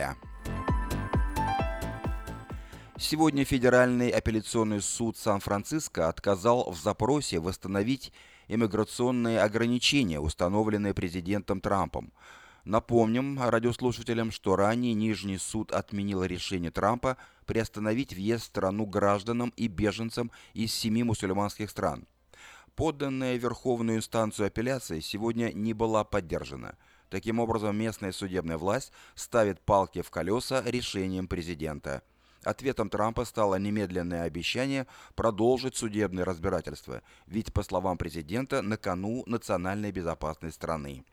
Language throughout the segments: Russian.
февраля. Сегодня Федеральный апелляционный суд Сан-Франциско отказал в запросе восстановить иммиграционные ограничения, установленные президентом Трампом. Напомним радиослушателям, что ранее Нижний суд отменил решение Трампа приостановить въезд в страну гражданам и беженцам из семи мусульманских стран. Подданная Верховную инстанцию апелляция сегодня не была поддержана. Таким образом, местная судебная власть ставит палки в колеса решением президента. Ответом Трампа стало немедленное обещание продолжить судебное разбирательство, ведь, по словам президента, на кону национальной безопасность страны.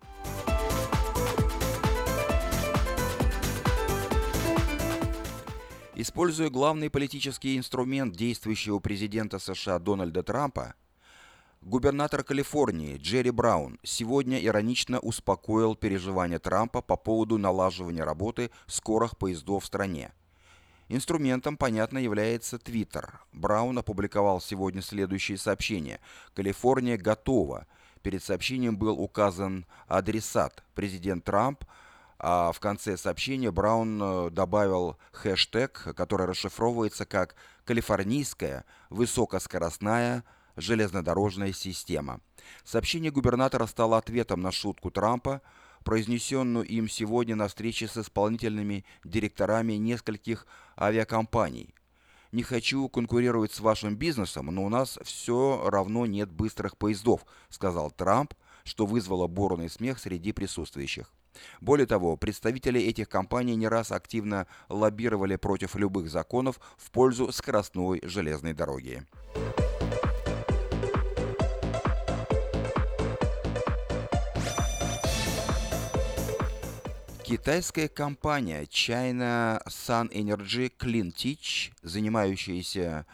Используя главный политический инструмент действующего президента США Дональда Трампа, губернатор Калифорнии Джерри Браун сегодня иронично успокоил переживания Трампа по поводу налаживания работы скорых поездов в стране. Инструментом, понятно, является Твиттер. Браун опубликовал сегодня следующее сообщение. «Калифорния готова». Перед сообщением был указан адресат. Президент Трамп – а в конце сообщения Браун э, добавил хэштег, который расшифровывается как «Калифорнийская высокоскоростная железнодорожная система». Сообщение губернатора стало ответом на шутку Трампа, произнесенную им сегодня на встрече с исполнительными директорами нескольких авиакомпаний. «Не хочу конкурировать с вашим бизнесом, но у нас все равно нет быстрых поездов», сказал Трамп, что вызвало бурный смех среди присутствующих. Более того, представители этих компаний не раз активно лоббировали против любых законов в пользу скоростной железной дороги. Китайская компания China Sun Energy Clean Teach, занимающаяся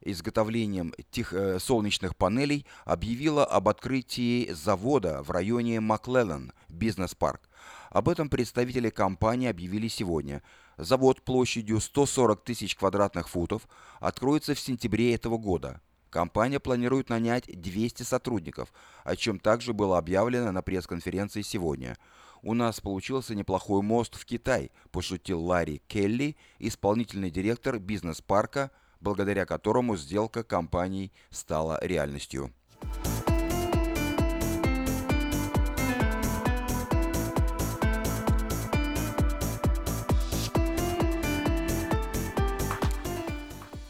изготовлением тех, э, солнечных панелей, объявила об открытии завода в районе Маклеллан, бизнес-парк. Об этом представители компании объявили сегодня. Завод площадью 140 тысяч квадратных футов откроется в сентябре этого года. Компания планирует нанять 200 сотрудников, о чем также было объявлено на пресс-конференции сегодня. «У нас получился неплохой мост в Китай», – пошутил Ларри Келли, исполнительный директор бизнес-парка, благодаря которому сделка компаний стала реальностью.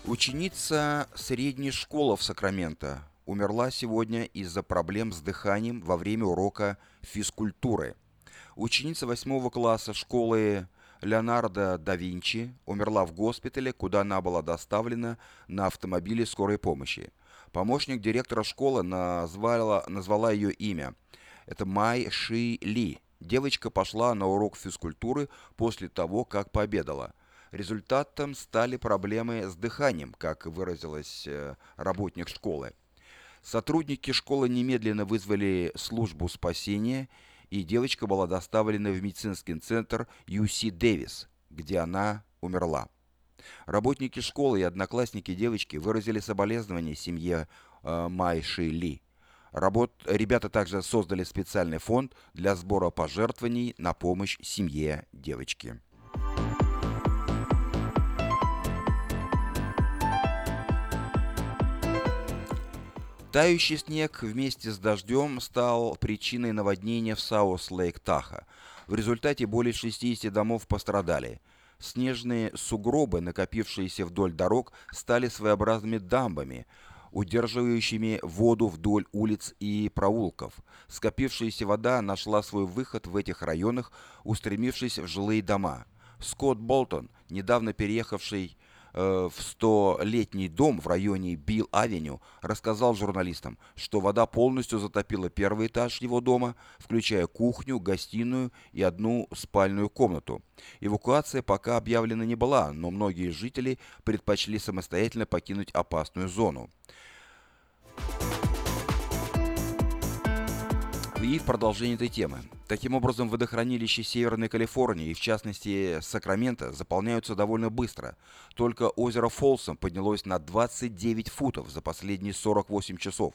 Ученица средней школы в Сакраменто умерла сегодня из-за проблем с дыханием во время урока физкультуры. Ученица 8 класса школы Леонардо да Винчи умерла в госпитале, куда она была доставлена на автомобиле скорой помощи. Помощник директора школы назвала, назвала ее имя. Это Май Ши Ли. Девочка пошла на урок физкультуры после того, как пообедала. Результатом стали проблемы с дыханием, как выразилась э, работник школы. Сотрудники школы немедленно вызвали службу спасения, девочка была доставлена в медицинский центр UC Дэвис, где она умерла. Работники школы и одноклассники девочки выразили соболезнования семье э, Майши Ли. Работ... Ребята также создали специальный фонд для сбора пожертвований на помощь семье девочки. Тающий снег вместе с дождем стал причиной наводнения в Саус-Лейк-Таха. В результате более 60 домов пострадали. Снежные сугробы, накопившиеся вдоль дорог, стали своеобразными дамбами, удерживающими воду вдоль улиц и проулков. Скопившаяся вода нашла свой выход в этих районах, устремившись в жилые дома. Скотт Болтон, недавно переехавший в столетний дом в районе Билл-Авеню, рассказал журналистам, что вода полностью затопила первый этаж его дома, включая кухню, гостиную и одну спальную комнату. Эвакуация пока объявлена не была, но многие жители предпочли самостоятельно покинуть опасную зону. И в продолжение этой темы. Таким образом, водохранилища Северной Калифорнии, и в частности Сакраменто, заполняются довольно быстро. Только озеро Фолсом поднялось на 29 футов за последние 48 часов.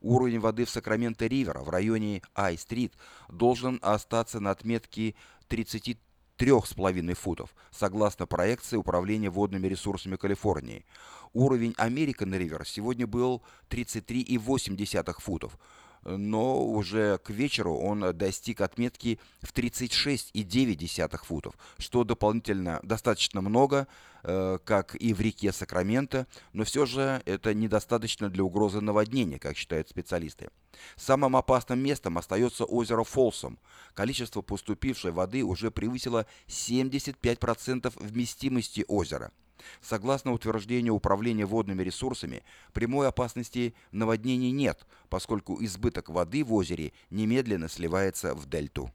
Уровень воды в Сакраменто-Ривер в районе Ай-стрит должен остаться на отметке 30 3,5 футов, согласно проекции Управления водными ресурсами Калифорнии. Уровень American River сегодня был 33,8 футов, но уже к вечеру он достиг отметки в 36,9 футов, что дополнительно достаточно много, э, как и в реке Сакраменто, но все же это недостаточно для угрозы наводнения, как считают специалисты. Самым опасным местом остается озеро Фолсом. Количество поступившей воды уже превысило 75% вместимости озера – Согласно утверждению Управления водными ресурсами, прямой опасности наводнений нет, поскольку избыток воды в озере немедленно сливается в дельту.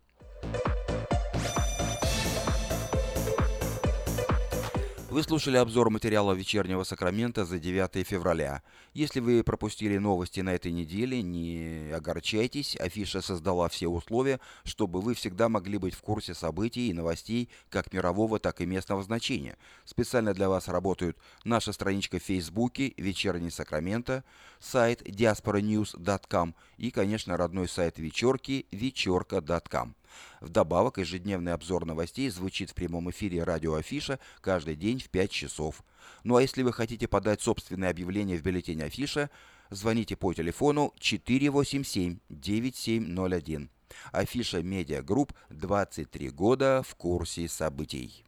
Вы слушали обзор материала вечернего Сакрамента за 9 февраля. Если вы пропустили новости на этой неделе, не огорчайтесь. Афиша создала все условия, чтобы вы всегда могли быть в курсе событий и новостей как мирового, так и местного значения. Специально для вас работают наша страничка в Фейсбуке «Вечерний Сакрамента», сайт diasporanews.com и, конечно, родной сайт вечерки вечерка.com. Вдобавок, ежедневный обзор новостей звучит в прямом эфире радио Афиша каждый день в 5 часов. Ну а если вы хотите подать собственное объявление в бюллетень Афиша, звоните по телефону 487-9701. Афиша Медиа Групп 23 года в курсе событий.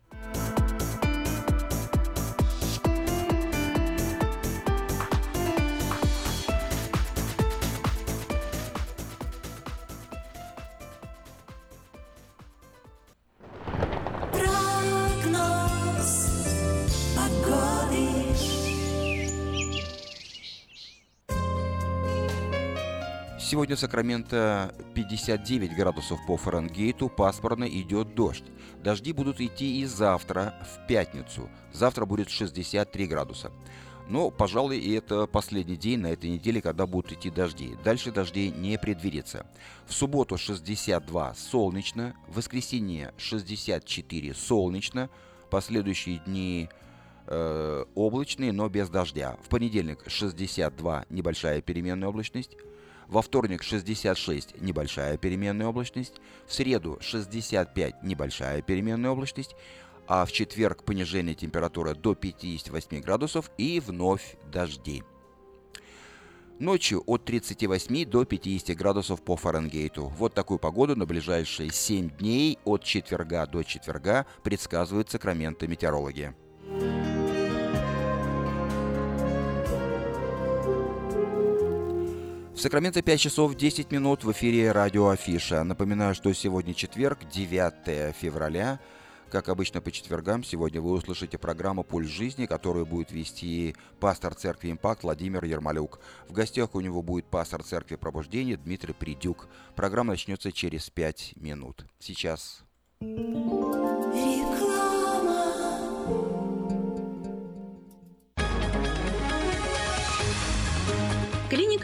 Сегодня в Сакраменто 59 градусов по Фаренгейту, пасмурно идет дождь. Дожди будут идти и завтра, в пятницу. Завтра будет 63 градуса. Но, пожалуй, и это последний день на этой неделе, когда будут идти дожди. Дальше дождей не предвидится. В субботу 62 солнечно, в воскресенье 64 солнечно, последующие дни э, облачные, но без дождя. В понедельник 62 небольшая переменная облачность, во вторник 66 небольшая переменная облачность, в среду 65 небольшая переменная облачность, а в четверг понижение температуры до 58 градусов и вновь дожди. Ночью от 38 до 50 градусов по Фаренгейту. Вот такую погоду на ближайшие 7 дней от четверга до четверга предсказывают Сакраменто метеорологи. В Сакраменто 5 часов 10 минут в эфире радио Афиша. Напоминаю, что сегодня четверг, 9 февраля. Как обычно по четвергам, сегодня вы услышите программу «Пульс жизни», которую будет вести пастор церкви «Импакт» Владимир Ермолюк. В гостях у него будет пастор церкви «Пробуждение» Дмитрий Придюк. Программа начнется через 5 минут. Сейчас... Клиника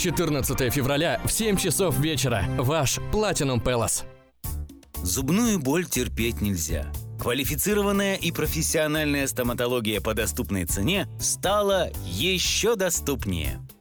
14 февраля в 7 часов вечера. Ваш Platinum Palace. Зубную боль терпеть нельзя. Квалифицированная и профессиональная стоматология по доступной цене стала еще доступнее.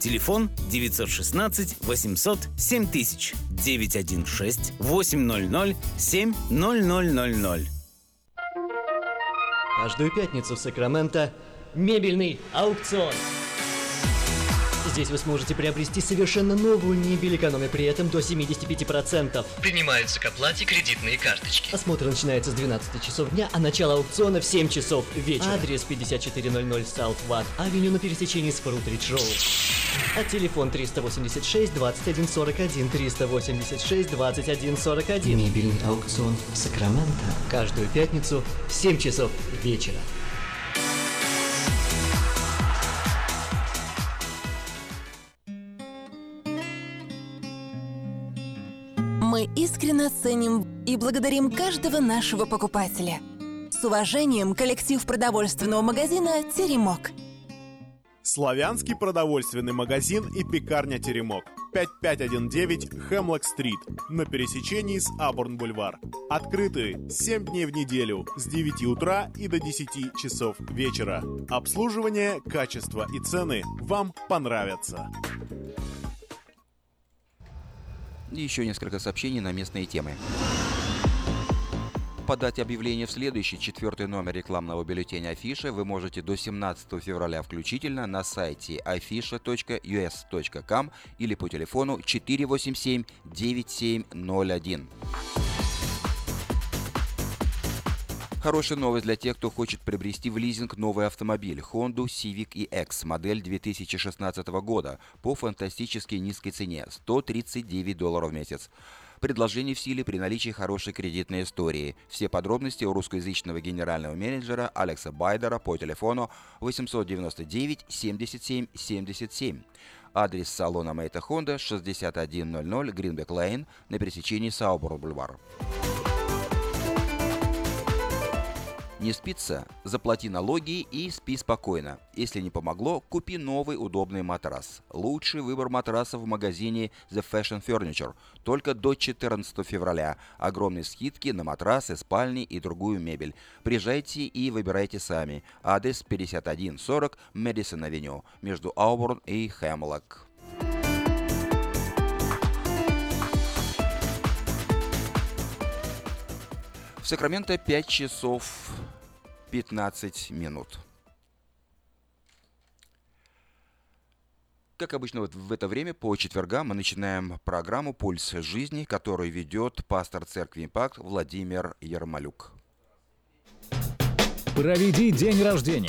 Телефон 916 800 7000 916 800 7000. Каждую пятницу в Сакраменто мебельный аукцион. Здесь вы сможете приобрести совершенно новую мебель, экономя при этом до 75%. Принимаются к оплате кредитные карточки. Осмотр начинается с 12 часов дня, а начало аукциона в 7 часов вечера. Адрес 5400 South Watt Авеню на пересечении с Фрутридж Роуд. А телефон 386 2141 386 2141. Мебельный аукцион в Сакраменто. Каждую пятницу в 7 часов вечера. Мы искренне ценим и благодарим каждого нашего покупателя. С уважением, коллектив продовольственного магазина «Теремок». Славянский продовольственный магазин и пекарня «Теремок». 5519 Хемлок-стрит на пересечении с Абурн-бульвар. Открыты 7 дней в неделю с 9 утра и до 10 часов вечера. Обслуживание, качество и цены вам понравятся. Еще несколько сообщений на местные темы. Подать объявление в следующий четвертый номер рекламного бюллетеня Афиша вы можете до 17 февраля включительно на сайте afisha.us.com или по телефону 487 9701. Хорошая новость для тех, кто хочет приобрести в лизинг новый автомобиль Honda Civic EX модель 2016 года по фантастически низкой цене – 139 долларов в месяц. Предложение в силе при наличии хорошей кредитной истории. Все подробности у русскоязычного генерального менеджера Алекса Байдера по телефону 899 77 77. Адрес салона Мейта Honda 6100 Гринбек Лейн на пересечении Саубор-Бульвар. Не спится? Заплати налоги и спи спокойно. Если не помогло, купи новый удобный матрас. Лучший выбор матрасов в магазине The Fashion Furniture. Только до 14 февраля. Огромные скидки на матрасы, спальни и другую мебель. Приезжайте и выбирайте сами. Адрес 5140 Мэдисон Авеню между Ауборн и Хемлок. В Сакраменто 5 часов 15 минут. Как обычно, вот в это время по четвергам мы начинаем программу «Пульс жизни», которую ведет пастор церкви «Импакт» Владимир Ермолюк. Проведи день рождения,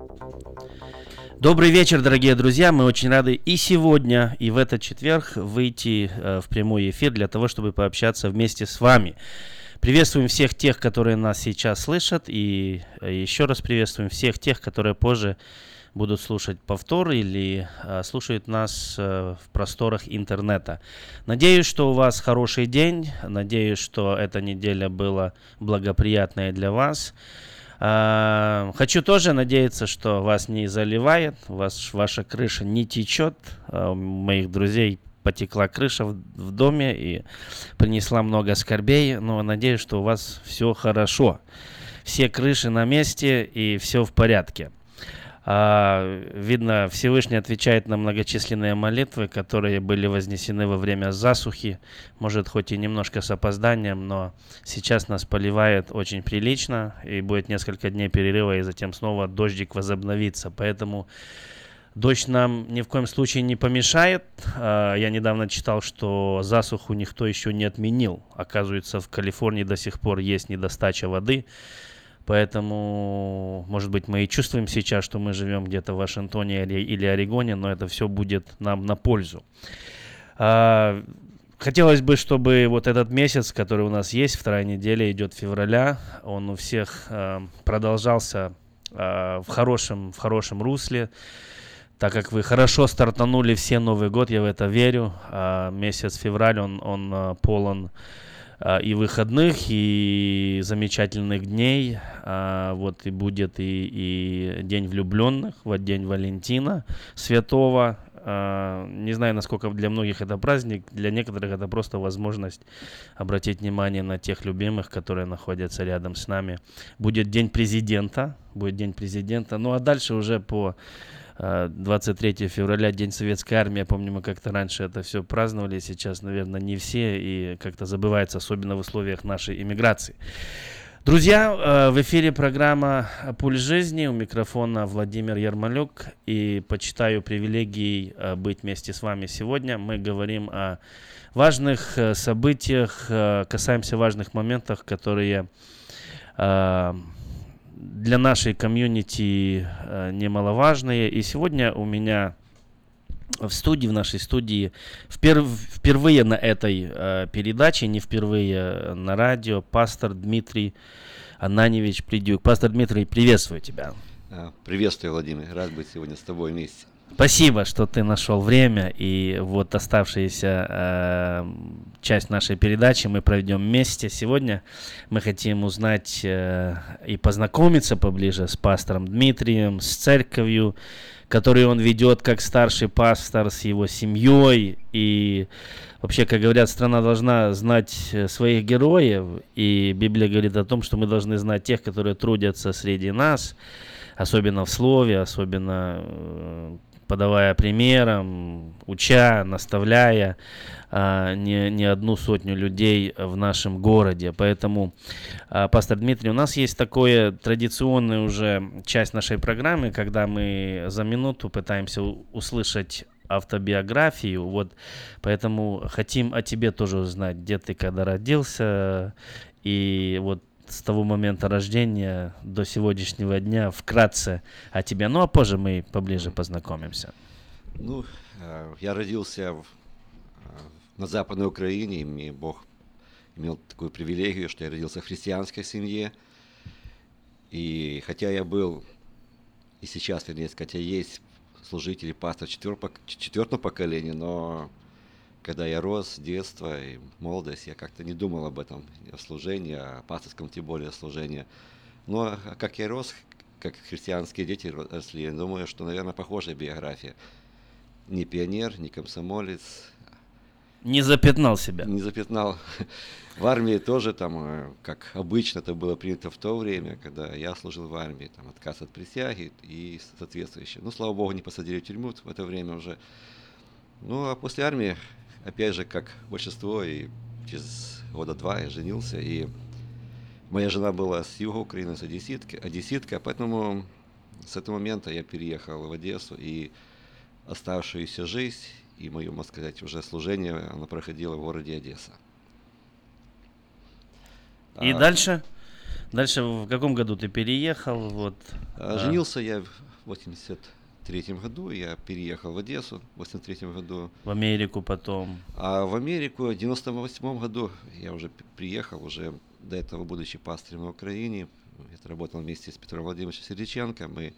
Добрый вечер, дорогие друзья. Мы очень рады и сегодня, и в этот четверг выйти э, в прямой эфир для того, чтобы пообщаться вместе с вами. Приветствуем всех тех, которые нас сейчас слышат, и еще раз приветствуем всех тех, которые позже будут слушать повтор или э, слушают нас э, в просторах интернета. Надеюсь, что у вас хороший день. Надеюсь, что эта неделя была благоприятная для вас. Э, хочу тоже надеяться, что вас не заливает, вас, ваша крыша не течет. Э, у моих друзей потекла крыша в, в доме и принесла много скорбей, но надеюсь, что у вас все хорошо. Все крыши на месте и все в порядке. А, видно, Всевышний отвечает на многочисленные молитвы, которые были вознесены во время засухи. Может, хоть и немножко с опозданием, но сейчас нас поливает очень прилично, и будет несколько дней перерыва, и затем снова дождик возобновится. Поэтому дождь нам ни в коем случае не помешает. А, я недавно читал, что засуху никто еще не отменил. Оказывается, в Калифорнии до сих пор есть недостача воды. Поэтому, может быть, мы и чувствуем сейчас, что мы живем где-то в Вашингтоне или, или Орегоне, но это все будет нам на пользу. А, хотелось бы, чтобы вот этот месяц, который у нас есть, вторая неделя идет февраля, он у всех а, продолжался а, в, хорошем, в хорошем русле. Так как вы хорошо стартанули все Новый год, я в это верю. А, месяц февраль, он, он а, полон и выходных, и замечательных дней. А, вот и будет и, и День влюбленных, вот День Валентина Святого. А, не знаю, насколько для многих это праздник, для некоторых это просто возможность обратить внимание на тех любимых, которые находятся рядом с нами. Будет День президента, будет День президента. Ну а дальше уже по 23 февраля, День Советской Армии. Я помню, мы как-то раньше это все праздновали. Сейчас, наверное, не все. И как-то забывается, особенно в условиях нашей иммиграции. Друзья, э, в эфире программа «Пуль жизни». У микрофона Владимир Ярмолюк. И почитаю привилегией э, быть вместе с вами сегодня. Мы говорим о важных э, событиях, касаемся важных моментов, которые для нашей комьюнити э, немаловажные. И сегодня у меня в студии, в нашей студии, впер, впервые на этой э, передаче, не впервые на радио, пастор Дмитрий Ананевич Придюк. Пастор Дмитрий, приветствую тебя. А, приветствую, Владимир. Рад быть сегодня с тобой вместе. Спасибо, что ты нашел время, и вот оставшаяся э, часть нашей передачи мы проведем вместе. Сегодня мы хотим узнать э, и познакомиться поближе с пастором Дмитрием, с церковью, которую он ведет как старший пастор, с его семьей. И вообще, как говорят, страна должна знать своих героев, и Библия говорит о том, что мы должны знать тех, которые трудятся среди нас, особенно в слове, особенно э, подавая примером, уча, наставляя а, не, не одну сотню людей в нашем городе. Поэтому, а, пастор Дмитрий, у нас есть такое традиционная уже часть нашей программы, когда мы за минуту пытаемся услышать автобиографию, вот, поэтому хотим о тебе тоже узнать, где ты когда родился, и вот с того момента рождения до сегодняшнего дня вкратце о тебе. Ну, а позже мы поближе познакомимся. Ну, э, я родился в, э, на Западной Украине, и мне Бог имел такую привилегию, что я родился в христианской семье. И хотя я был, и сейчас, вернее, хотя есть служители пастор четвертого поколения, но когда я рос, детство и молодость, я как-то не думал об этом, о служении, о пасторском тем более служении. Но как я рос, как христианские дети росли, я думаю, что, наверное, похожая биография. Не пионер, не комсомолец. Не запятнал себя. Не запятнал. В армии тоже там, э, как обычно это было принято в то время, когда я служил в армии, там отказ от присяги и соответствующее. Ну, слава богу, не посадили в тюрьму в это время уже. Ну, а после армии опять же, как большинство, и через года два я женился, и моя жена была с юга Украины, с одесситки, одесситка, поэтому с этого момента я переехал в Одессу, и оставшуюся жизнь, и мое, можно сказать, уже служение, оно проходило в городе Одесса. И а, дальше? Дальше в каком году ты переехал? Вот, а, женился а... я в 80 1983 году я переехал в Одессу, в 83 году. В Америку потом. А в Америку в 98 году я уже приехал, уже до этого будучи пастырем в Украине, я работал вместе с Петром Владимировичем Сердиченко. Мы,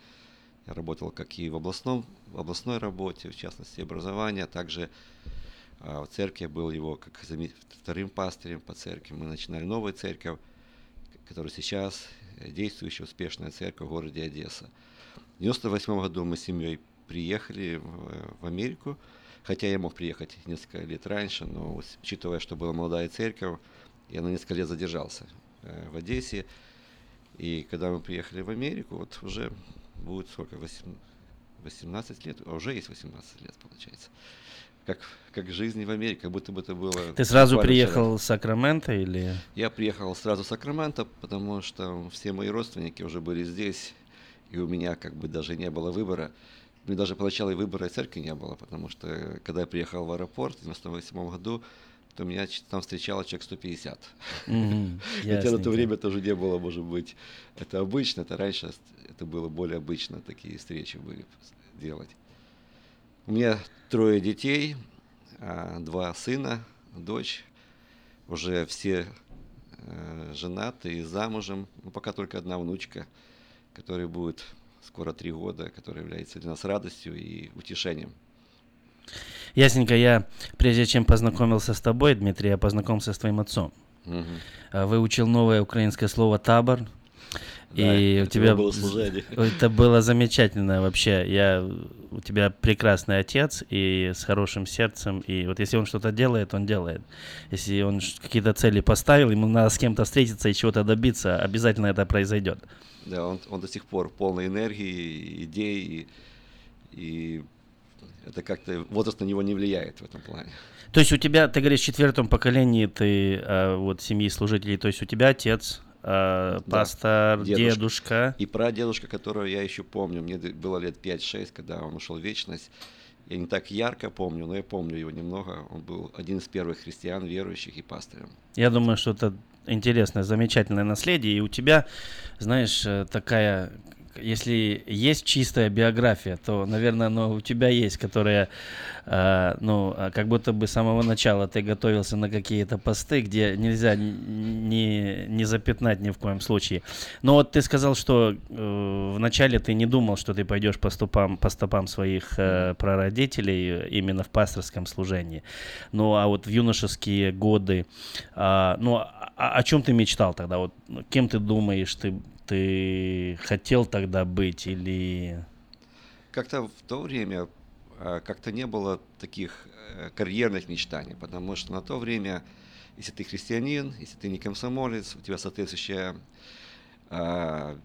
я работал как и в, областном, в областной работе, в частности образования, также а, в церкви был его как вторым пастырем по церкви. Мы начинали новую церковь, которая сейчас действующая успешная церковь в городе Одесса. В 98 году мы с семьей приехали в, в Америку, хотя я мог приехать несколько лет раньше, но учитывая, что была молодая церковь, я на несколько лет задержался э, в Одессе. И когда мы приехали в Америку, вот уже будет сколько, 18 лет, а уже есть 18 лет, получается. Как, как жизнь в Америке, как будто бы это было... Ты сразу приехал вчера. с Сакрамента или... Я приехал сразу с Сакрамента, потому что все мои родственники уже были здесь, и у меня как бы даже не было выбора. Мне даже поначалу и выбора церкви не было, потому что когда я приехал в аэропорт в 1998 году, то меня там встречало человек 150. Mm-hmm. Хотя на то время тоже не было, может быть, это обычно, это раньше это было более обычно, такие встречи были делать. У меня трое детей, а, два сына, дочь, уже все э, женаты и замужем, ну, пока только одна внучка, которая будет скоро три года, которая является для нас радостью и утешением. Ясненько, я, прежде чем познакомился с тобой, Дмитрий, я познакомился с твоим отцом. Угу. Выучил новое украинское слово «табор». Да, и у тебя было служение. Это было замечательно вообще. Я у тебя прекрасный отец и с хорошим сердцем. И вот если он что-то делает, он делает. Если он какие-то цели поставил, ему надо с кем-то встретиться и чего-то добиться, обязательно это произойдет. Да, он, он до сих пор полный энергии, идей и, и это как-то возраст на него не влияет в этом плане. То есть у тебя, ты говоришь, в четвертом поколении ты э, вот семьи служителей, то есть у тебя отец, пастор, да, дедушка. дедушка. И прадедушка, которого я еще помню, мне было лет 5-6, когда он ушел в вечность. Я не так ярко помню, но я помню его немного. Он был один из первых христиан, верующих и пастырем. Я думаю, что это интересное, замечательное наследие. И у тебя, знаешь, э, такая если есть чистая биография, то, наверное, оно у тебя есть, которая, э, ну, а как будто бы с самого начала ты готовился на какие-то посты, где нельзя не, не запятнать ни в коем случае. Но вот ты сказал, что э, вначале ты не думал, что ты пойдешь по стопам, по стопам своих э, прародителей именно в пасторском служении. Ну, а вот в юношеские годы, э, ну, о, о чем ты мечтал тогда? Вот кем ты думаешь, ты ты хотел тогда быть или... Как-то в то время а, как-то не было таких э, карьерных мечтаний, потому что на то время, если ты христианин, если ты не комсомолец, у тебя соответствующая а,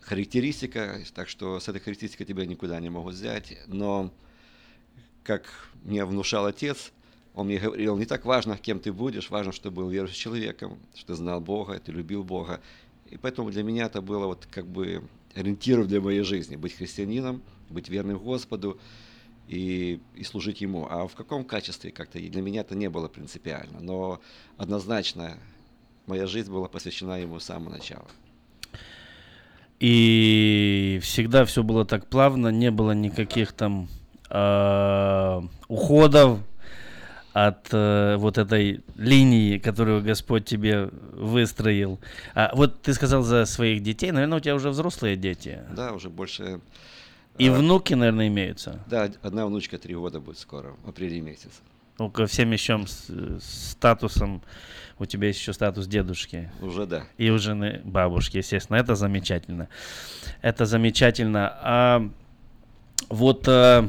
характеристика, так что с этой характеристикой тебя никуда не могут взять. Но, как мне внушал отец, он мне говорил, не так важно, кем ты будешь, важно, чтобы был верующим человеком, что ты знал Бога, ты любил Бога. И поэтому для меня это было вот как бы ориентиром для моей жизни, быть христианином, быть верным Господу и, и служить Ему. А в каком качестве как-то для меня это не было принципиально. Но однозначно моя жизнь была посвящена Ему с самого начала. И всегда все было так плавно, не было никаких там э, уходов, от э, вот этой линии, которую Господь тебе выстроил. А вот ты сказал за своих детей, наверное, у тебя уже взрослые дети. Да, уже больше. И а, внуки, наверное, имеются. Да, одна внучка три года будет скоро, в апреле месяце. Ну, ко всем еще с, статусом, у тебя есть еще статус дедушки. Уже да. И у жены бабушки, естественно. Это замечательно. Это замечательно. А вот... А, а,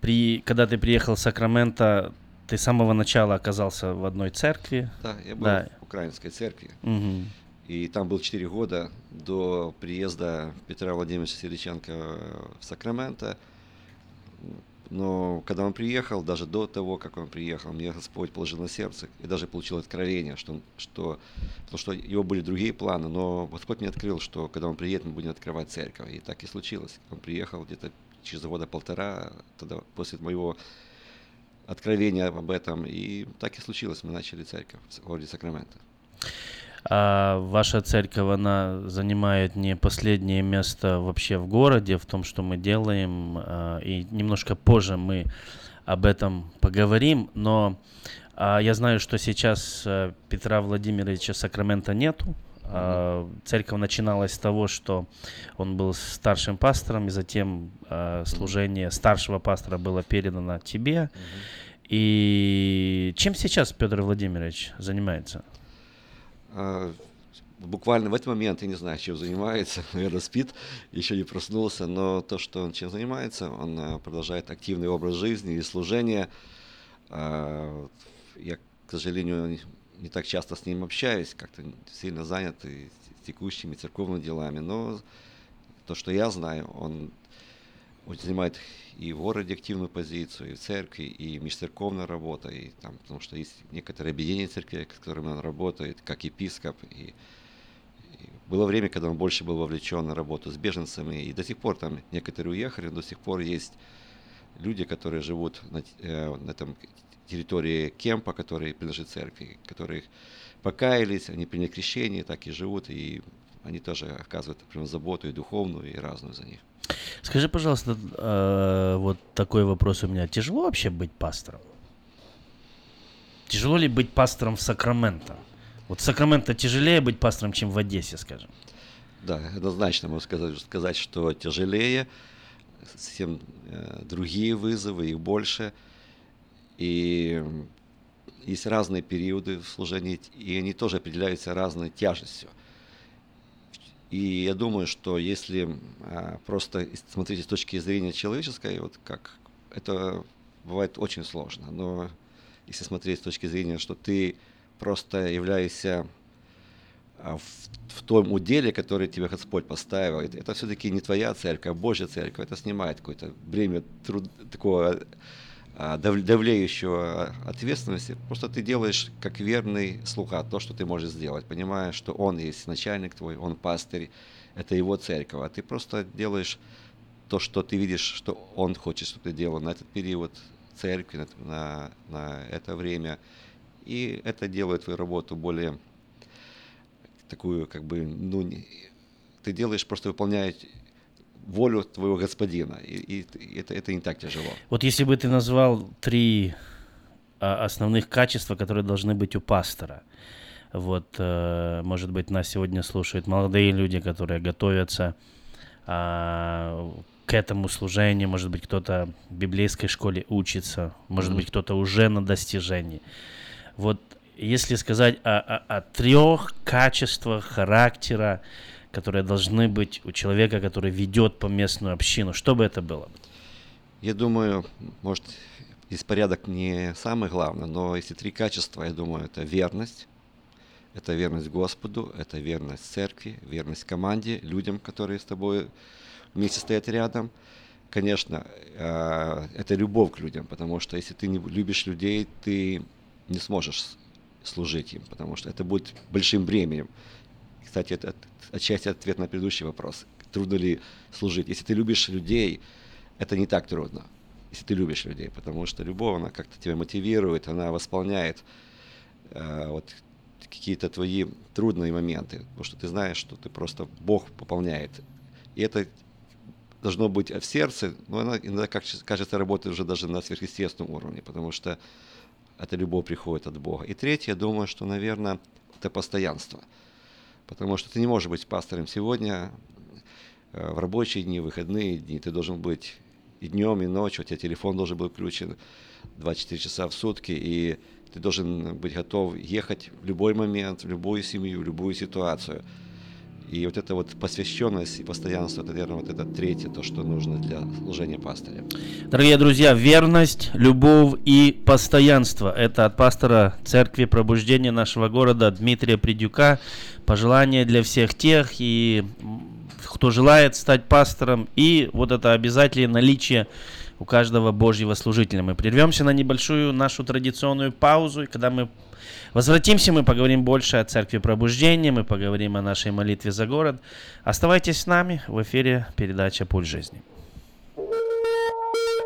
при, когда ты приехал в Сакраменто, ты с самого начала оказался в одной церкви. Да, я был да. в украинской церкви. Угу. И там был 4 года до приезда Петра Владимировича Сериченко в Сакраменто. Но когда он приехал, даже до того, как он приехал, мне Господь положил на сердце и даже получил откровение, что, что, потому что его были другие планы, но Господь мне открыл, что когда он приедет, мы будем открывать церковь. И так и случилось. Он приехал где-то через года полтора, тогда после моего откровения об этом, и так и случилось, мы начали церковь в городе Сакраменто. А ваша церковь, она занимает не последнее место вообще в городе, в том, что мы делаем, а, и немножко позже мы об этом поговорим, но а, я знаю, что сейчас а, Петра Владимировича Сакрамента нету. А, церковь начиналась с того, что он был старшим пастором, и затем а, служение старшего пастора было передано тебе. И чем сейчас Петр Владимирович занимается? А, буквально в этот момент, я не знаю, чем занимается, наверное, спит, еще не проснулся, но то, что он чем занимается, он продолжает активный образ жизни и служение. А, я, к сожалению, не так часто с ним общаюсь, как-то сильно занят текущими церковными делами, но то, что я знаю, он занимает и в городе активную позицию, и в церкви, и межцерковная работа, и там, потому что есть некоторые объединения церкви, с которыми он работает, как епископ, и, и было время, когда он больше был вовлечен на работу с беженцами, и до сих пор там некоторые уехали, но до сих пор есть люди, которые живут на, э, на этом территории кемпа, который принадлежит церкви, которые покаялись, они приняли крещение, так и живут, и они тоже оказывают прям заботу и духовную, и разную за них. Скажи, пожалуйста, э, вот такой вопрос у меня. Тяжело вообще быть пастором? Тяжело ли быть пастором в Сакраменто? Вот в Сакраменто тяжелее быть пастором, чем в Одессе, скажем? Да, однозначно могу сказать, сказать что тяжелее, совсем э, другие вызовы, их больше. И есть разные периоды в служении, и они тоже определяются разной тяжестью. И я думаю, что если а, просто смотреть с точки зрения человеческой, вот как это бывает очень сложно. Но если смотреть с точки зрения, что ты просто являешься а, в, в том уделе, который тебе Господь поставил, это, это все-таки не твоя церковь, а Божья церковь. Это снимает какое-то бремя труд, такого давлеющего ответственности, просто ты делаешь как верный слуга то, что ты можешь сделать, понимая, что он есть начальник твой, он пастырь, это его церковь, а ты просто делаешь то, что ты видишь, что он хочет, чтобы ты делал на этот период церкви, на, на это время, и это делает твою работу более такую, как бы, ну, ты делаешь, просто выполняешь волю твоего господина. И, и, это, это не так тяжело. Вот если бы ты назвал три а, основных качества, которые должны быть у пастора. Вот, э, может быть, нас сегодня слушают молодые люди, которые готовятся а, к этому служению, может быть, кто-то в библейской школе учится, может mm-hmm. быть, кто-то уже на достижении. Вот если сказать о, о, о трех качествах характера, которые должны быть у человека, который ведет по местную общину? Что бы это было? Я думаю, может, здесь порядок не самый главный, но если три качества, я думаю, это верность, это верность Господу, это верность церкви, верность команде, людям, которые с тобой вместе стоят рядом. Конечно, э, это любовь к людям, потому что если ты не любишь людей, ты не сможешь служить им, потому что это будет большим бременем. Кстати, это отчасти ответ на предыдущий вопрос. Трудно ли служить? Если ты любишь людей, это не так трудно. Если ты любишь людей, потому что любовь, она как-то тебя мотивирует, она восполняет э, вот какие-то твои трудные моменты, потому что ты знаешь, что ты просто Бог пополняет. И это должно быть в сердце, но она иногда, как кажется, работает уже даже на сверхъестественном уровне, потому что эта любовь приходит от Бога. И третье, я думаю, что, наверное, это постоянство – Потому что ты не можешь быть пастором сегодня, э, в рабочие дни, выходные дни. Ты должен быть и днем, и ночью. У тебя телефон должен быть включен 24 часа в сутки. И ты должен быть готов ехать в любой момент, в любую семью, в любую ситуацию. И вот эта вот посвященность и постоянство, это, наверное, вот это третье, то, что нужно для служения пастыря. Дорогие друзья, верность, любовь и постоянство. Это от пастора Церкви Пробуждения нашего города Дмитрия Придюка. Пожелание для всех тех, и кто желает стать пастором, и вот это обязательное наличие у каждого Божьего служителя. Мы прервемся на небольшую нашу традиционную паузу, и когда мы Возвратимся, мы поговорим больше о Церкви Пробуждения, мы поговорим о нашей молитве за город. Оставайтесь с нами, в эфире передача «Пульс жизни».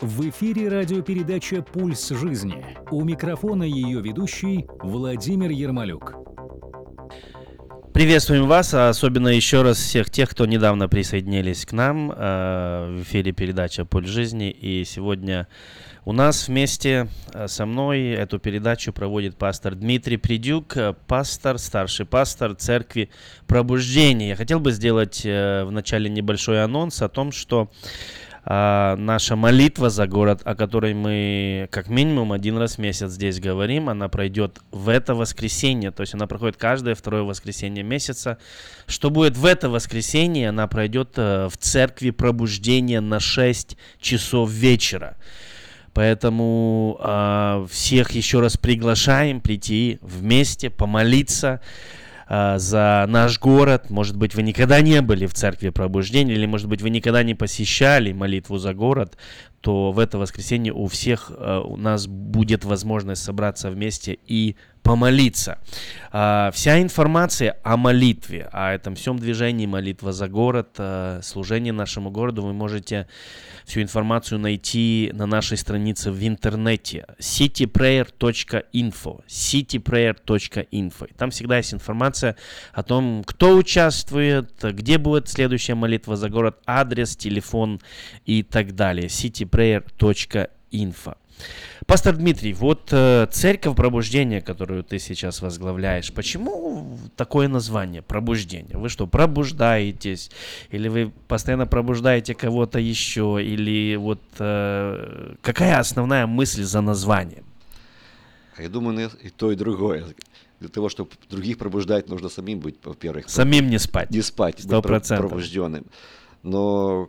В эфире радиопередача «Пульс жизни». У микрофона ее ведущий Владимир Ермолюк. Приветствуем вас, а особенно еще раз всех тех, кто недавно присоединились к нам э, в эфире передача «Пульс жизни». И сегодня у нас вместе э, со мной эту передачу проводит пастор Дмитрий Придюк, э, пастор, старший пастор церкви Пробуждения. Я хотел бы сделать в начале небольшой анонс о том, что а, наша молитва за город, о которой мы как минимум один раз в месяц здесь говорим, она пройдет в это воскресенье, то есть она проходит каждое второе воскресенье месяца. Что будет в это воскресенье, она пройдет э, в церкви пробуждения на 6 часов вечера. Поэтому э, всех еще раз приглашаем прийти вместе, помолиться. А, за наш город. Может быть, вы никогда не были в церкви пробуждения, или, может быть, вы никогда не посещали молитву за город, то в это воскресенье у всех а, у нас будет возможность собраться вместе и помолиться. А, вся информация о молитве, о этом всем движении молитва за город, служение нашему городу вы можете всю информацию найти на нашей странице в интернете cityprayer.info cityprayer.info. Там всегда есть информация о том, кто участвует, где будет следующая молитва за город, адрес, телефон и так далее. cityprayer.info. Пастор Дмитрий, вот э, церковь пробуждения, которую ты сейчас возглавляешь, почему такое название пробуждение? Вы что, пробуждаетесь? Или вы постоянно пробуждаете кого-то еще? Или вот э, какая основная мысль за названием? Я думаю, и то, и другое. Для того, чтобы других пробуждать, нужно самим быть, во-первых. Самим не спать. Не спать, 100%. быть пробужденным. Но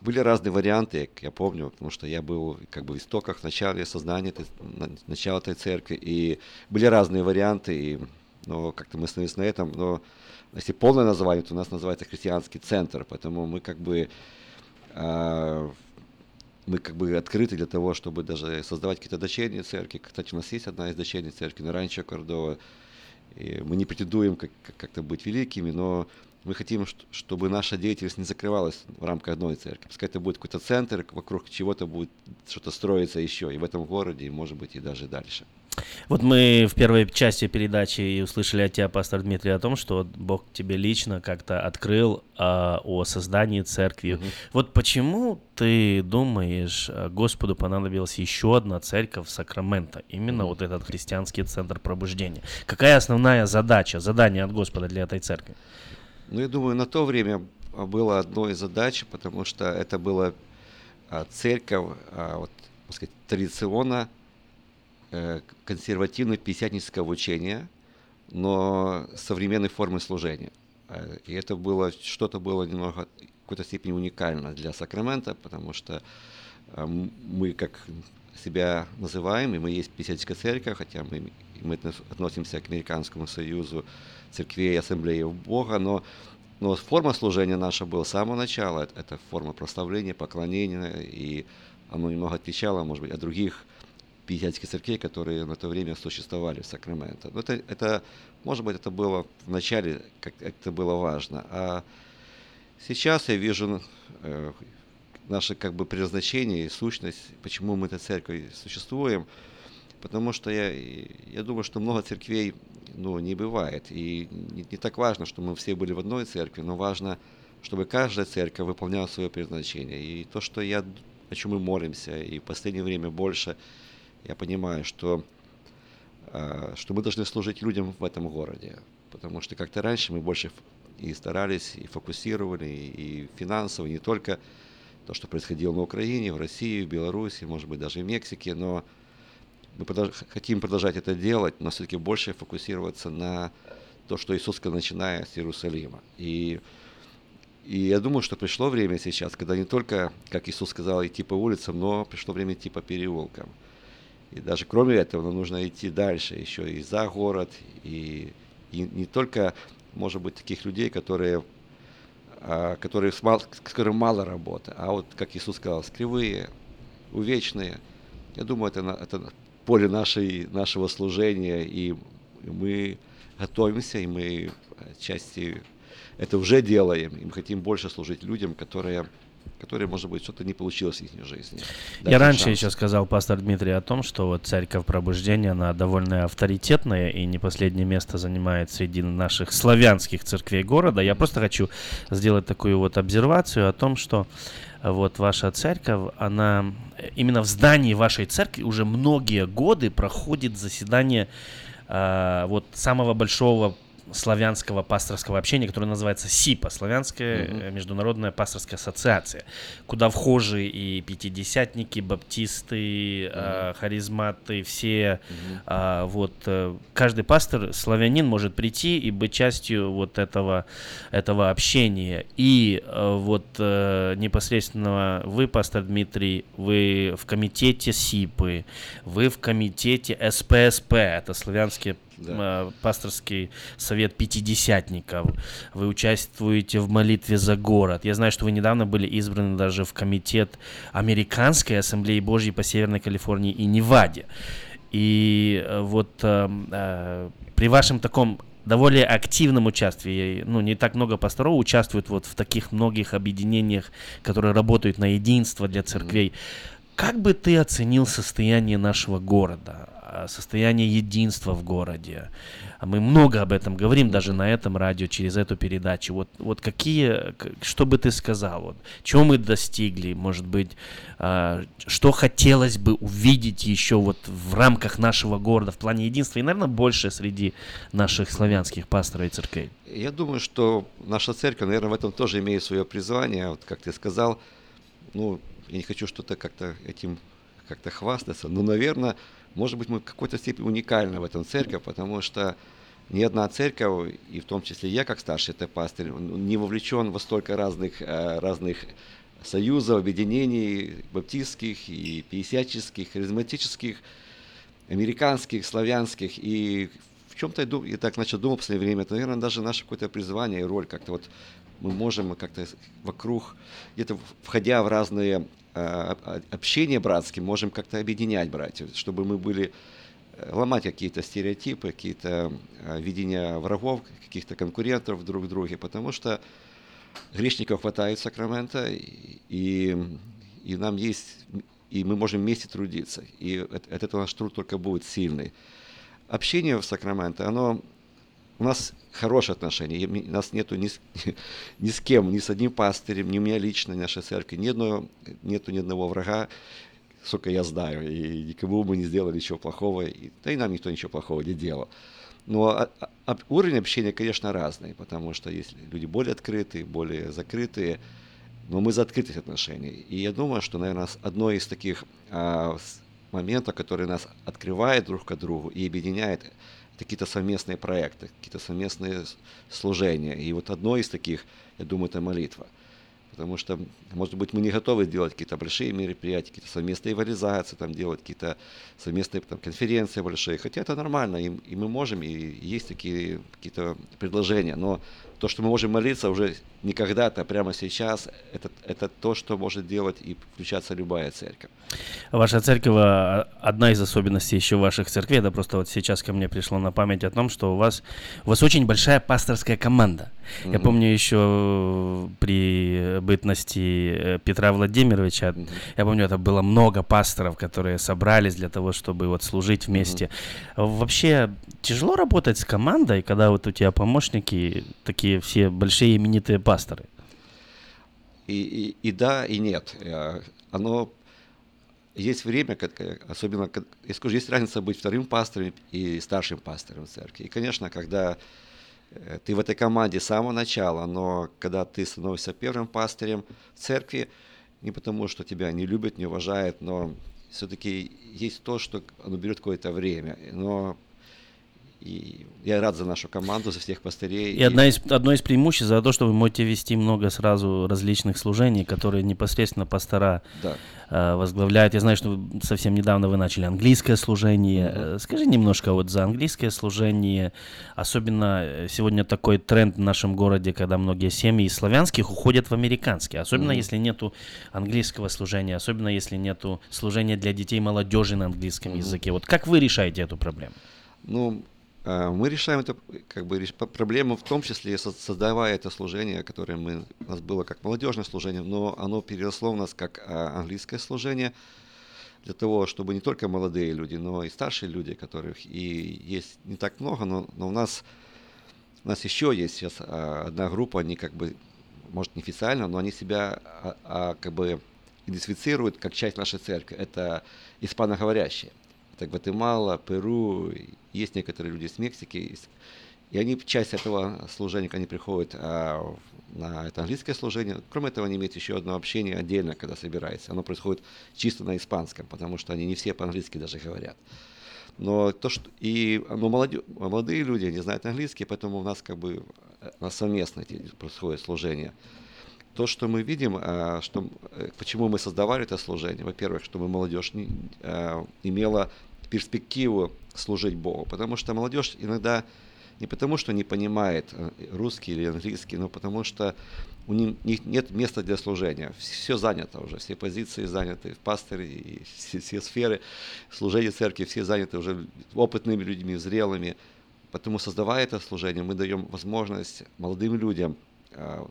были разные варианты, я помню, потому что я был как бы в истоках, в начале сознания, начала этой церкви, и были разные варианты, и, но как-то мы остановились на этом, но если полное название, то у нас называется христианский центр, поэтому мы как бы э, мы как бы открыты для того, чтобы даже создавать какие-то дочерние церкви. Кстати, у нас есть одна из дочерних церкви на Ранчо Кордова. И мы не претендуем как- как-то быть великими, но мы хотим, чтобы наша деятельность не закрывалась в рамках одной церкви. Пускай это будет какой-то центр, вокруг чего-то будет что-то строиться еще и в этом городе, и, может быть, и даже дальше. Вот мы в первой части передачи и услышали от тебя, пастор Дмитрий, о том, что Бог тебе лично как-то открыл э, о создании церкви. Mm-hmm. Вот почему ты думаешь, а, Господу понадобилась еще одна церковь в Сакраменто, именно mm-hmm. вот этот христианский центр пробуждения? Какая основная задача, задание от Господа для этой церкви? Ну, я думаю, на то время было одной из задач, потому что это была а, церковь, а, вот, так сказать, традиционно э, консервативно пятидесятнического учения, но современной формы служения. А, и это было, что-то было немного, в какой-то степени уникально для Сакрамента, потому что мы, как себя называем, и мы есть пятидесятническая церковь, хотя мы, мы относимся к Американскому союзу, церквей, ассамблеи Бога, но, но форма служения наша была с самого начала. Это, форма прославления, поклонения, и оно немного отличало, может быть, от других пятидесятских церквей, которые на то время существовали в Сакраменто. Но это, это, может быть, это было в начале, как это было важно. А сейчас я вижу э, наше как бы предназначение и сущность, почему мы этой церковью существуем. потому что я, я думаю, что много церквей ну, не бывает. И не, не так важно, что мы все были в одной церкви, но важно, чтобы каждая церковь выполняла свое предназначение. И то, что я, о чем мы молимся, и в последнее время больше, я понимаю, что, а, что мы должны служить людям в этом городе. Потому что как-то раньше мы больше и старались, и фокусировали, и финансово, не только то, что происходило на Украине, в России, в Беларуси, может быть, даже в Мексике, но мы продолж... хотим продолжать это делать, но все-таки больше фокусироваться на то, что Иисус начиная с Иерусалима. И, и я думаю, что пришло время сейчас, когда не только, как Иисус сказал, идти по улицам, но пришло время идти по переулкам. И даже кроме этого, нам нужно идти дальше, еще и за город, и, и не только, может быть, таких людей, которые а, которые, с, с которым мало работы, а вот, как Иисус сказал, скривые, увечные. Я думаю, это, это поле нашей, нашего служения, и мы готовимся, и мы части это уже делаем, и мы хотим больше служить людям, которые которые, может быть, что-то не получилось в их жизни. Я раньше шанс. еще сказал, пастор Дмитрий, о том, что вот церковь пробуждения, она довольно авторитетная и не последнее место занимает среди наших славянских церквей города. Я просто хочу сделать такую вот обсервацию о том, что вот ваша церковь, она именно в здании вашей церкви уже многие годы проходит заседание э, вот самого большого славянского пасторского общения, которое называется СИПА, Славянская mm-hmm. международная пасторская ассоциация, куда вхожи и пятидесятники, баптисты, mm-hmm. э, харизматы, все, mm-hmm. э, вот э, каждый пастор славянин может прийти и быть частью вот этого этого общения. И э, вот э, непосредственно вы, пастор Дмитрий, вы в комитете СИПы, вы в комитете СПСП, это славянские да. пасторский совет пятидесятников, вы участвуете в молитве за город. Я знаю, что вы недавно были избраны даже в комитет Американской Ассамблеи Божьей по Северной Калифорнии и Неваде. И э, вот э, э, при вашем таком довольно активном участии, ну, не так много пасторов участвуют вот в таких многих объединениях, которые работают на единство для церквей. Mm-hmm. Как бы ты оценил состояние нашего города? Состояние единства в городе. Мы много об этом говорим даже на этом радио, через эту передачу. Вот, вот какие, что бы ты сказал, вот, чего мы достигли, может быть, а, что хотелось бы увидеть еще вот в рамках нашего города в плане единства и, наверное, больше среди наших славянских пасторов и церквей? Я думаю, что наша церковь, наверное, в этом тоже имеет свое призвание. Вот как ты сказал, ну, я не хочу что-то как-то этим как-то хвастаться, но, наверное, может быть, мы в какой-то степени уникальны в этом церковь, потому что ни одна церковь, и в том числе я как старший это пастырь, не вовлечен во столько разных, э, разных союзов, объединений баптистских и пятидесятческих, харизматических, американских, славянских. И в чем-то я, я так начал думать в последнее время, это, наверное, даже наше какое-то призвание и роль как-то вот мы можем как-то вокруг, где-то входя в разные общение братские можем как-то объединять братьев, чтобы мы были э, ломать какие-то стереотипы, какие-то э, видения врагов, каких-то конкурентов друг в друге, потому что грешников хватает Сакрамента, и, и нам есть, и мы можем вместе трудиться, и от, от этого наш труд только будет сильный. Общение в Сакраменто, оно у нас хорошие отношения. У нас нету ни с, ни с кем, ни с одним пастырем, ни у меня лично, ни нашей церкви, ни одного, нету ни одного врага, сколько я знаю, и никому мы не сделали ничего плохого, и, да и нам никто ничего плохого не делал. Но а, а, уровень общения, конечно, разный, потому что есть люди более открытые, более закрытые, но мы за открытость отношений. И я думаю, что, наверное, одно из таких а, моментов, которые нас открывает друг к другу и объединяет, какие-то совместные проекты, какие-то совместные служения. И вот одно из таких, я думаю, это молитва. Потому что, может быть, мы не готовы делать какие-то большие мероприятия, какие-то совместные эвализации, там, делать какие-то совместные там, конференции большие. Хотя это нормально, и, и мы можем, и есть такие какие-то предложения. Но то, что мы можем молиться уже не когда-то, а прямо сейчас, это, это то, что может делать и включаться любая церковь. Ваша церковь, а, одна из особенностей еще ваших церквей, да просто вот сейчас ко мне пришло на память о том, что у вас, у вас очень большая пасторская команда – Я помню еще при бытности э, Петра Владимировича, я помню, это было много пасторов, которые собрались для того, чтобы вот служить вместе. Вообще тяжело работать с командой, когда вот у тебя помощники такие все большие именитые пасторы? И, и, и да, и нет. Э, оно есть время, особенно, я скажу, есть разница быть вторым пастором и старшим пастором церкви. И, конечно, когда э, ты в этой команде с самого начала, но когда ты становишься первым пастырем в церкви, не потому, что тебя не любят, не уважают, но все-таки есть то, что оно берет какое-то время. Но и я рад за нашу команду, за всех пастырей. И, и... Одна из, одно из преимуществ за то, что вы можете вести много сразу различных служений, которые непосредственно пастора да. э, возглавляют. Я знаю, что совсем недавно вы начали английское служение. Mm-hmm. Скажи немножко вот за английское служение. Особенно э, сегодня такой тренд в нашем городе, когда многие семьи из славянских уходят в американские. Особенно mm-hmm. если нету английского служения, особенно если нету служения для детей молодежи на английском mm-hmm. языке. Вот как вы решаете эту проблему? Ну, мы решаем эту как бы, проблему в том числе, создавая это служение, которое мы, у нас было как молодежное служение, но оно переросло у нас как а, английское служение, для того, чтобы не только молодые люди, но и старшие люди, которых и есть не так много, но, но у нас у нас еще есть сейчас а, одна группа, они как бы, может, неофициально, но они себя а, а, как бы идентифицируют как часть нашей церкви. Это испаноговорящие. Это Гватемала, Перу, есть некоторые люди из Мексики. И они, часть этого служения, они приходят а, на это английское служение. Кроме этого, они имеют еще одно общение отдельно, когда собираются. Оно происходит чисто на испанском, потому что они не все по-английски даже говорят. Но то, что и но молоде, молодые люди не знают английский, поэтому у нас как бы у нас совместно происходит служение. То, что мы видим, а, что, э, почему мы создавали это служение, во-первых, чтобы молодежь не, а, имела перспективу служить Богу. Потому что молодежь иногда не потому, что не понимает э, русский или английский, но потому что у них нет места для служения. Все занято уже, все позиции заняты, в пастыре и все, все сферы служения церкви, все заняты уже опытными людьми, зрелыми. Поэтому, создавая это служение, мы даем возможность молодым людям э,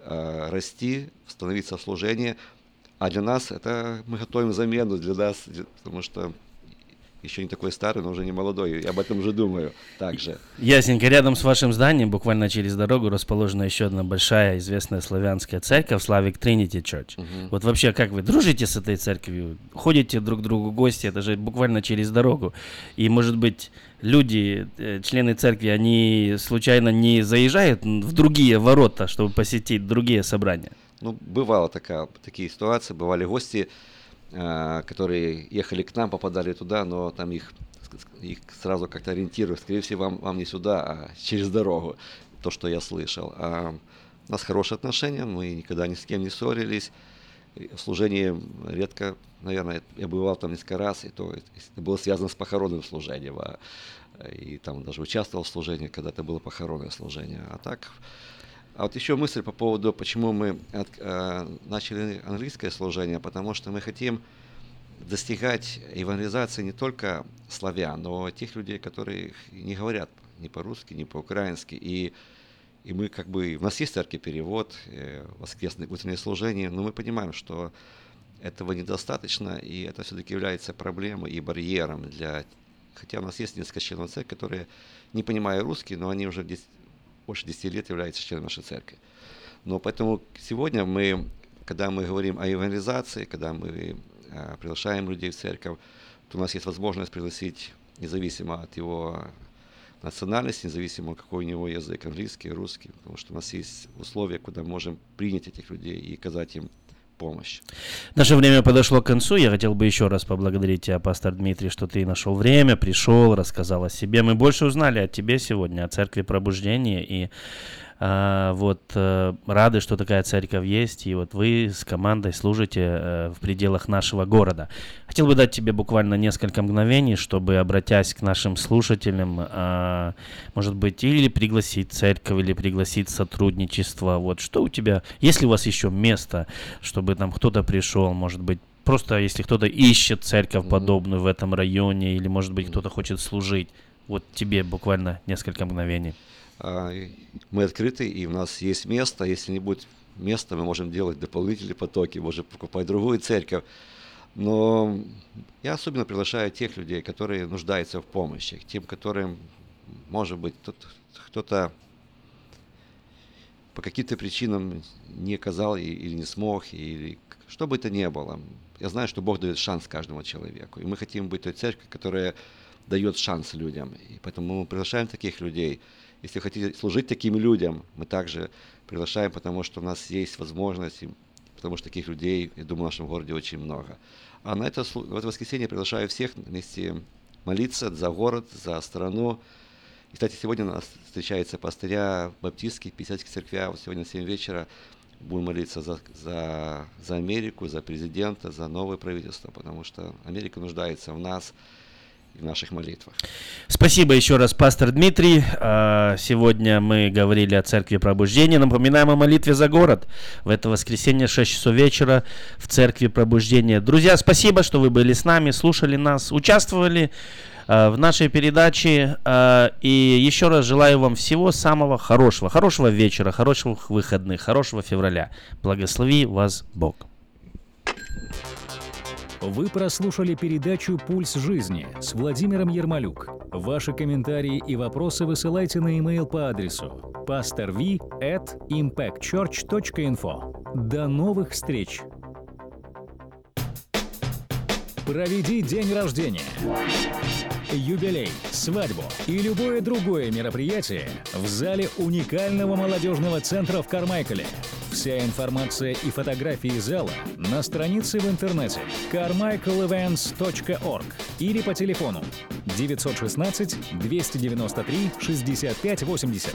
э, расти, становиться в служении, а для нас это мы готовим замену для нас, потому что еще не такой старый, но уже не молодой. Я об этом уже думаю также. Ясненько. Рядом с вашим зданием, буквально через дорогу, расположена еще одна большая известная славянская церковь, Славик Тринити Church. Угу. Вот вообще, как вы дружите с этой церковью? Ходите друг к другу гости? Это же буквально через дорогу. И, может быть, люди, э, члены церкви, они случайно не заезжают в другие ворота, чтобы посетить другие собрания? Ну, бывало такая, такие ситуации, бывали гости, которые ехали к нам, попадали туда, но там их, их сразу как-то ориентируют. Скорее всего, вам, вам не сюда, а через дорогу. То, что я слышал. А у нас хорошие отношения, мы никогда ни с кем не ссорились. В служении редко, наверное, я бывал там несколько раз, и то это было связано с похоронным служением. А, и там даже участвовал в служении, когда это было похоронное служение. А так а вот еще мысль по поводу, почему мы от, э, начали английское служение, потому что мы хотим достигать евангелизации не только славян, но тех людей, которые не говорят ни по-русски, ни по-украински. И, и мы как бы, у нас есть церкви перевод, э, воскресное утреннее служение, но мы понимаем, что этого недостаточно, и это все-таки является проблемой и барьером для... Хотя у нас есть несколько членов церкви, которые, не понимая русский, но они уже больше 10 лет является членом нашей церкви. Но поэтому сегодня мы, когда мы говорим о евангелизации, когда мы э, приглашаем людей в церковь, то у нас есть возможность пригласить независимо от его национальности, независимо какой у него язык, английский, русский, потому что у нас есть условия, куда мы можем принять этих людей и оказать им помощь. Наше время подошло к концу. Я хотел бы еще раз поблагодарить тебя, пастор Дмитрий, что ты нашел время, пришел, рассказал о себе. Мы больше узнали о тебе сегодня, о церкви пробуждения и вот э, рады, что такая церковь есть, и вот вы с командой служите э, в пределах нашего города. Хотел бы дать тебе буквально несколько мгновений, чтобы, обратясь к нашим слушателям, а, может быть, или пригласить церковь, или пригласить сотрудничество. Вот что у тебя, есть ли у вас еще место, чтобы там кто-то пришел, может быть, просто если кто-то ищет церковь подобную в этом районе, или, может быть, кто-то хочет служить, вот тебе буквально несколько мгновений. А, мы открыты, и у нас есть место. Если не будет места, мы можем делать дополнительные потоки, можем покупать другую церковь. Но я особенно приглашаю тех людей, которые нуждаются в помощи, тем, которым, может быть, кто-то по каким-то причинам не оказал или не смог, или что бы это ни было. Я знаю, что Бог дает шанс каждому человеку. И мы хотим быть той церковью, которая дает шанс людям. И поэтому мы приглашаем таких людей. Если хотите служить таким людям, мы также приглашаем, потому что у нас есть возможность, потому что таких людей, я думаю, в нашем городе очень много. А на это, в это воскресенье приглашаю всех вместе молиться за город, за страну. И, кстати, сегодня у нас встречается пастыря баптистских, 50 церквя. Вот сегодня в 7 вечера будем молиться за, за, за Америку, за президента, за новое правительство, потому что Америка нуждается в нас – в наших молитвах. Спасибо еще раз, пастор Дмитрий. А, сегодня мы говорили о Церкви Пробуждения. Напоминаем о молитве за город. В это воскресенье 6 часов вечера в Церкви Пробуждения. Друзья, спасибо, что вы были с нами, слушали нас, участвовали а, в нашей передаче. А, и еще раз желаю вам всего самого хорошего. Хорошего вечера, хороших выходных, хорошего февраля. Благослови вас Бог. Вы прослушали передачу «Пульс жизни» с Владимиром Ермолюк. Ваши комментарии и вопросы высылайте на e-mail по адресу pastorv at impactchurch.info. До новых встреч! Проведи день рождения, юбилей, свадьбу и любое другое мероприятие в зале уникального молодежного центра в Кармайкале – Вся информация и фотографии зала на странице в интернете carmichaelevents.org или по телефону 916 293 65 80.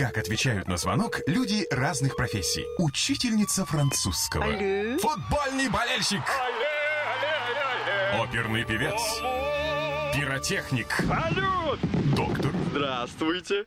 Как отвечают на звонок люди разных профессий. Учительница французского. Алле. Футбольный болельщик. Алле, алле, Оперный певец. Пиротехник. Салют! Доктор. Здравствуйте.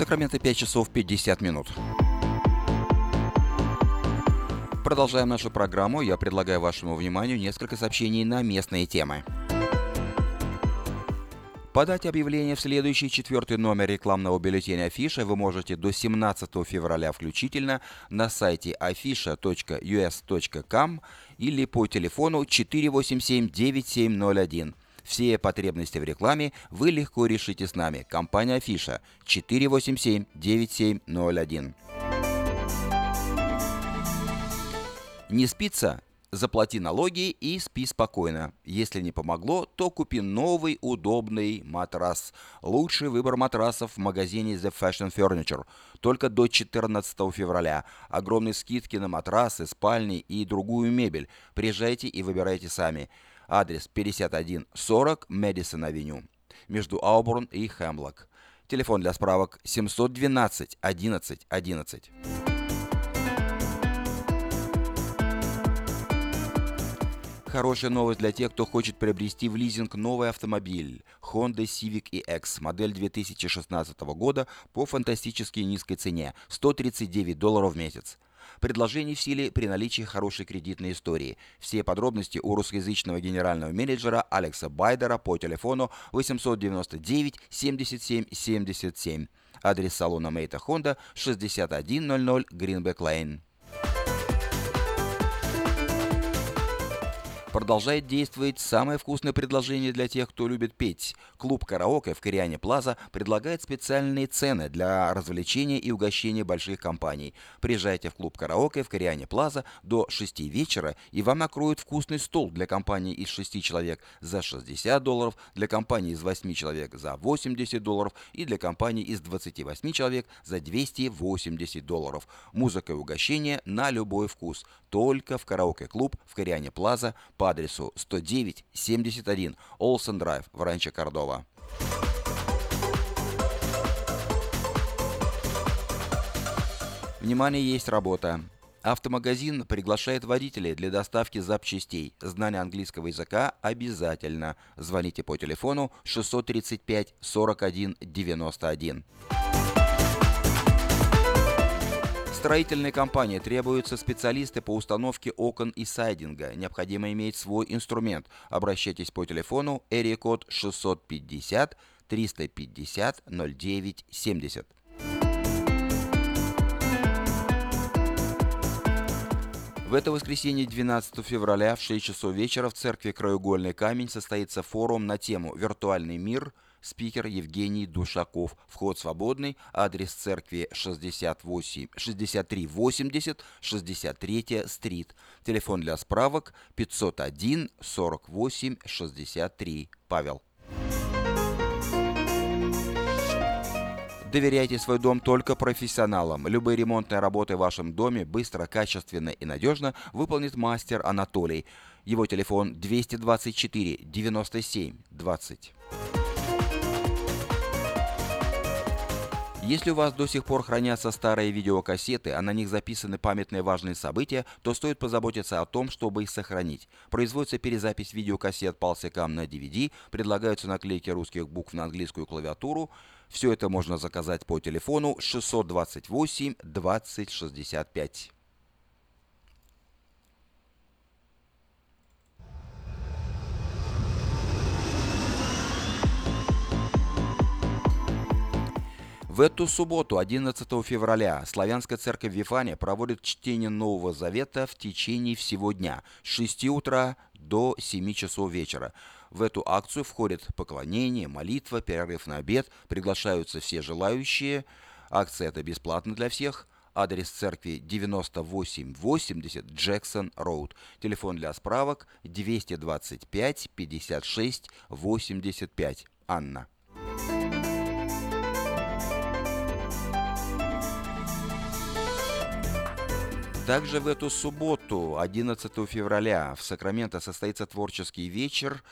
Сакраменто 5 часов 50 минут. Продолжаем нашу программу. Я предлагаю вашему вниманию несколько сообщений на местные темы. Подать объявление в следующий четвертый номер рекламного бюллетеня Афиша вы можете до 17 февраля включительно на сайте afisha.us.com или по телефону 487-9701. Все потребности в рекламе вы легко решите с нами. Компания Афиша 487-9701. Не спится? Заплати налоги и спи спокойно. Если не помогло, то купи новый удобный матрас. Лучший выбор матрасов в магазине The Fashion Furniture. Только до 14 февраля. Огромные скидки на матрасы, спальни и другую мебель. Приезжайте и выбирайте сами. Адрес 5140 Мэдисон Авеню. Между Ауборн и Хемлок. Телефон для справок 712 11 11. Хорошая новость для тех, кто хочет приобрести в лизинг новый автомобиль Honda Civic EX, модель 2016 года по фантастически низкой цене – 139 долларов в месяц. Предложение в силе при наличии хорошей кредитной истории. Все подробности у русскоязычного генерального менеджера Алекса Байдера по телефону 899 77 77. Адрес салона Мейта Honda 6100 Greenback Lane. Продолжает действовать самое вкусное предложение для тех, кто любит петь. Клуб «Караоке» в Кориане Плаза предлагает специальные цены для развлечения и угощения больших компаний. Приезжайте в клуб «Караоке» в Кориане Плаза до 6 вечера, и вам накроют вкусный стол для компании из 6 человек за 60 долларов, для компании из 8 человек за 80 долларов и для компании из 28 человек за 280 долларов. Музыка и угощение на любой вкус. Только в «Караоке-клуб» в Кориане Плаза по адресу 109-71 Олсен Драйв в Ранчо Кордова. Внимание, есть работа. Автомагазин приглашает водителей для доставки запчастей. Знание английского языка обязательно. Звоните по телефону 635 41 91. Строительной компании требуются специалисты по установке окон и сайдинга. Необходимо иметь свой инструмент. Обращайтесь по телефону area код 650 350 09 70. В это воскресенье 12 февраля в 6 часов вечера в церкви Краеугольный камень состоится форум на тему «Виртуальный мир. Спикер Евгений Душаков. Вход свободный. Адрес церкви 68, 6380 63 стрит. Телефон для справок 501 48 63. Павел. Доверяйте свой дом только профессионалам. Любые ремонтные работы в вашем доме быстро, качественно и надежно выполнит мастер Анатолий. Его телефон 224 97 20. Если у вас до сих пор хранятся старые видеокассеты, а на них записаны памятные важные события, то стоит позаботиться о том, чтобы их сохранить. Производится перезапись видеокассет полсекам на DVD, предлагаются наклейки русских букв на английскую клавиатуру. Все это можно заказать по телефону 628 20 В эту субботу, 11 февраля, Славянская церковь Вифания проводит чтение Нового Завета в течение всего дня с 6 утра до 7 часов вечера. В эту акцию входят поклонение, молитва, перерыв на обед, приглашаются все желающие. Акция это бесплатно для всех. Адрес церкви 9880 Джексон Роуд. Телефон для справок 225 56 85. Анна. Также в эту субботу, 11 февраля, в Сакраменто состоится творческий вечер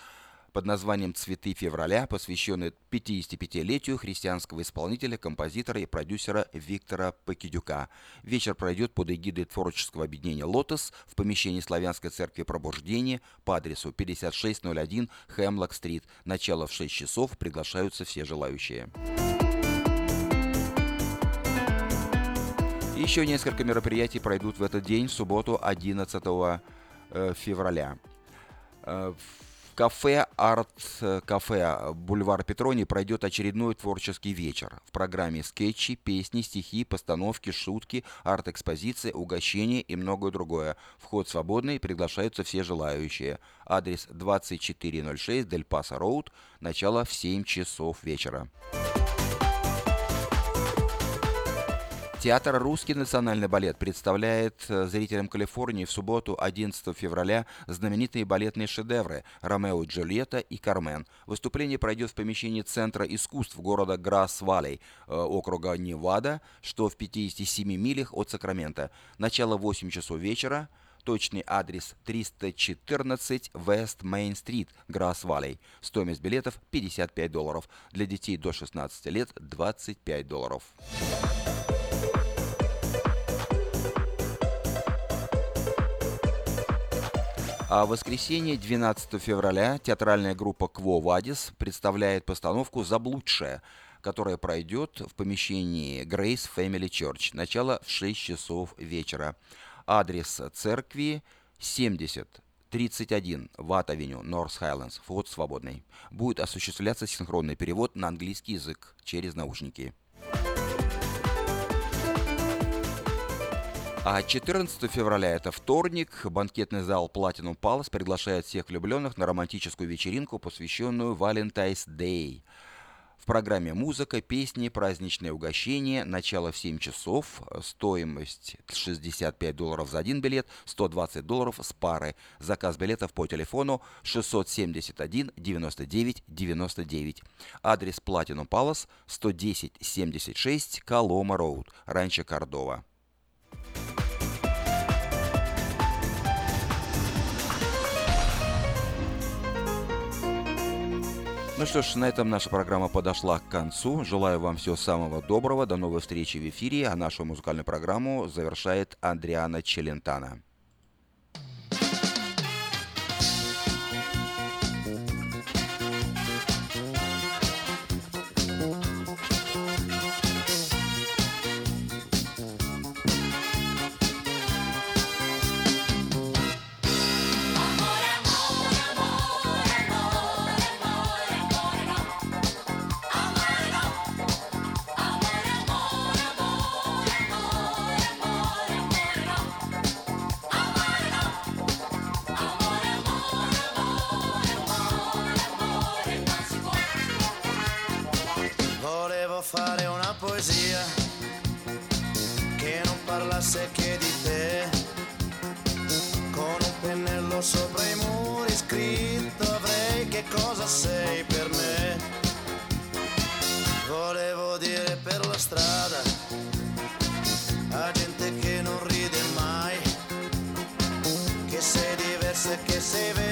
под названием «Цветы февраля», посвященный 55-летию христианского исполнителя, композитора и продюсера Виктора Покидюка. Вечер пройдет под эгидой творческого объединения «Лотос» в помещении Славянской церкви Пробуждения по адресу 5601 Хемлок-стрит. Начало в 6 часов. Приглашаются все желающие. Еще несколько мероприятий пройдут в этот день, в субботу 11 э, февраля. Э, в кафе Арт Кафе Бульвар Петрони пройдет очередной творческий вечер. В программе скетчи, песни, стихи, постановки, шутки, арт-экспозиция, угощения и многое другое. Вход свободный, приглашаются все желающие. Адрес 2406 Дель Паса Роуд, начало в 7 часов вечера. Театр «Русский национальный балет» представляет э, зрителям Калифорнии в субботу 11 февраля знаменитые балетные шедевры «Ромео и Джульетта» и «Кармен». Выступление пройдет в помещении Центра искусств города Грасс-Валлей, э, округа Невада, что в 57 милях от Сакрамента. Начало 8 часов вечера. Точный адрес 314 West Main Street, Грасс-Валлей. Стоимость билетов 55 долларов. Для детей до 16 лет 25 долларов. А в воскресенье, 12 февраля, театральная группа «Кво Вадис» представляет постановку «Заблудшая», которая пройдет в помещении Grace Family Church. Начало в 6 часов вечера. Адрес церкви 70 31 Ватт-авеню, Норс Хайлендс, вход свободный. Будет осуществляться синхронный перевод на английский язык через наушники. А 14 февраля, это вторник, банкетный зал Platinum Palace приглашает всех влюбленных на романтическую вечеринку, посвященную Valentine's Day – программе музыка, песни, праздничные угощения. Начало в 7 часов. Стоимость 65 долларов за один билет, 120 долларов с пары. Заказ билетов по телефону 671 99 99. Адрес Platinum Palace 110 76 Колома Роуд, Ранчо Кордова. Ну что ж, на этом наша программа подошла к концу. Желаю вам всего самого доброго. До новой встречи в эфире. А нашу музыкальную программу завершает Андриана Челентана. save it